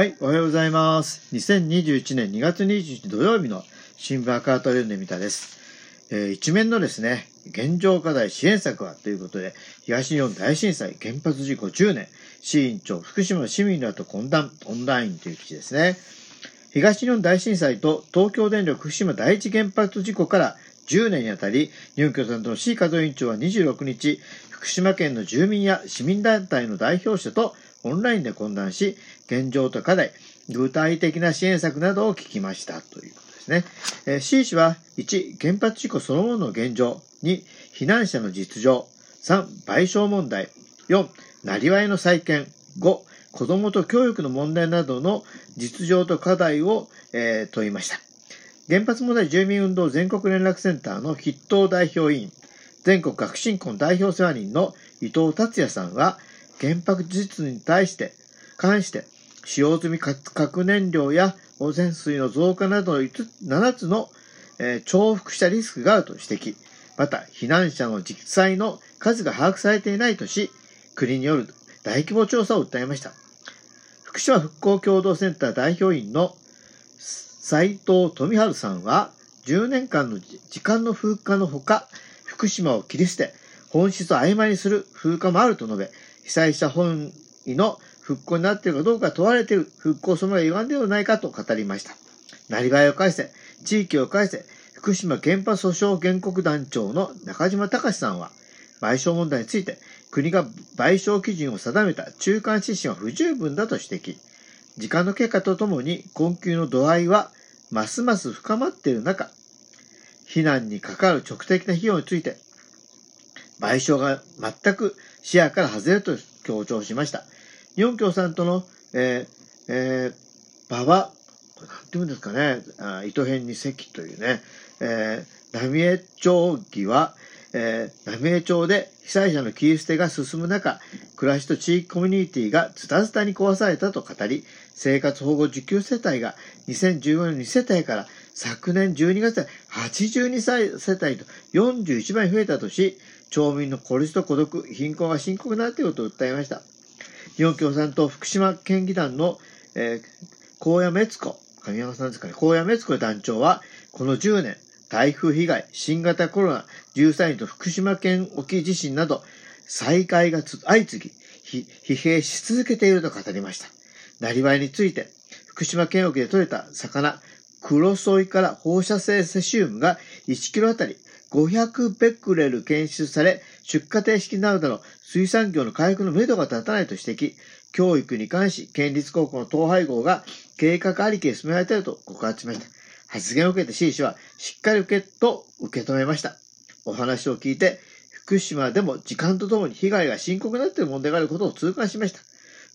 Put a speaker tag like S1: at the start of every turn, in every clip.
S1: はい、おはようございます。2021年2月21日土曜日の新聞赤旗を読んでみたです。えー一面のですね、現状課題支援策はということで、東日本大震災原発事故10年、市委員長、福島市民らと懇談、オンラインという記事ですね。東日本大震災と東京電力福島第一原発事故から10年にあたり、日本共産党の C 加藤委員長は26日、福島県の住民や市民団体の代表者とオンラインで懇談し、現状と課題、具体的な支援策などを聞きましたということですね。えー C 氏は1、原発事故そのものの現状、2、避難者の実情、3、賠償問題、4、なりわいの再建、5、子どもと教育の問題などの実情と課題を、えー問いました。原発問題住民運動全国連絡センターの筆頭代表委員、全国学進婚代表世話人の伊藤達也さんは、原発実に対して、関して、使用済み核燃料や汚染水の増加などの7つの、えー重複したリスクがあると指摘。また、避難者の実際の数が把握されていないとし、国による大規模調査を訴えました。福島復興共同センター代表員の斉藤富治さんは、10年間の時間の風化のほか、福島を切り捨て、本質を曖昧にする風化もあると述べ、被災者本位の復興になっているかどうか問われている復興そのものが歪んではないかと語りました。なりわいを返せ、地域を返せ、福島原発訴訟原告団長の中島隆さんは、賠償問題について、国が賠償基準を定めた中間指針は不十分だと指摘。時間の経過とともに困窮の度合いはますます深まっている中、避難に関わる直的な費用について、賠償が全く視野から外れると強調しました。日本共産党の、えーえー、馬場、これなんて言うんですかね、あ糸編に関というね、えー、浪江町議は、えー、浪江町で被災者の切り捨てが進む中、暮らしと地域コミュニティがズタズタに壊されたと語り、生活保護受給世帯が2015年に世帯から昨年12月で82歳世帯と41倍増えたとし、町民の孤立と孤独、貧困が深刻になっていると訴えました。日本共産党福島県議団の、えー、高野滅子、神山さんですかね、高野滅子団長は、この10年、台風被害、新型コロナ、13位と福島県沖地震など、災害が相次ぎ、疲弊し続けていると語りました。なりわいについて、福島県沖で取れた魚、クロソイから放射性セシウムが1キロあたり500ベクレル検出され、出荷停止になるなど、水産業の回復の目処が立たないと指摘、教育に関し、県立高校の統廃合が計画ありきで進められていると告発しました。発言を受けて C 氏は、しっかり受けと受け止めました。お話を聞いて、福島でも時間とともに被害が深刻になっている問題があることを痛感しました。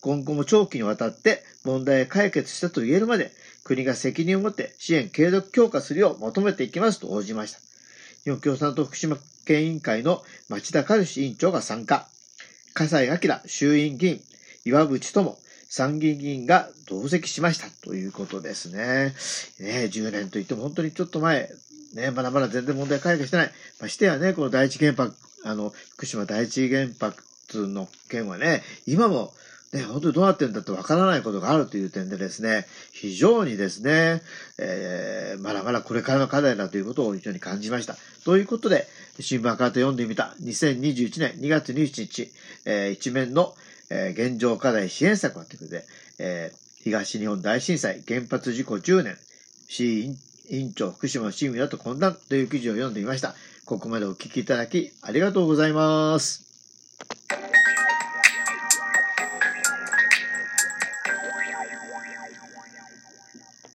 S1: 今後も長期にわたって問題解決したと言えるまで、国が責任を持って支援継続強化するよう求めていきますと応じました。日本共産党福島県委員会の町田和志委員長が参加。笠井明衆院議員、岩渕智参議院議員が同席しましたということですね。ね10年といっても本当にちょっと前、ね、まだまだ全然問題解決してない。ましてやね、この第一原発、あの、福島第一原発の件はね、今もね、本当にどうなってんだってわからないことがあるという点でですね、非常にですね、えー、まだまだこれからの課題だということを非常に感じました。ということで、新聞赤旗読んでみた2021年2月27日、えー、一面の、えー、現状課題支援策ということで、えー、東日本大震災原発事故10年、市委員長福島市民らと懇談という記事を読んでみました。ここまでお聞きいただきありがとうございます。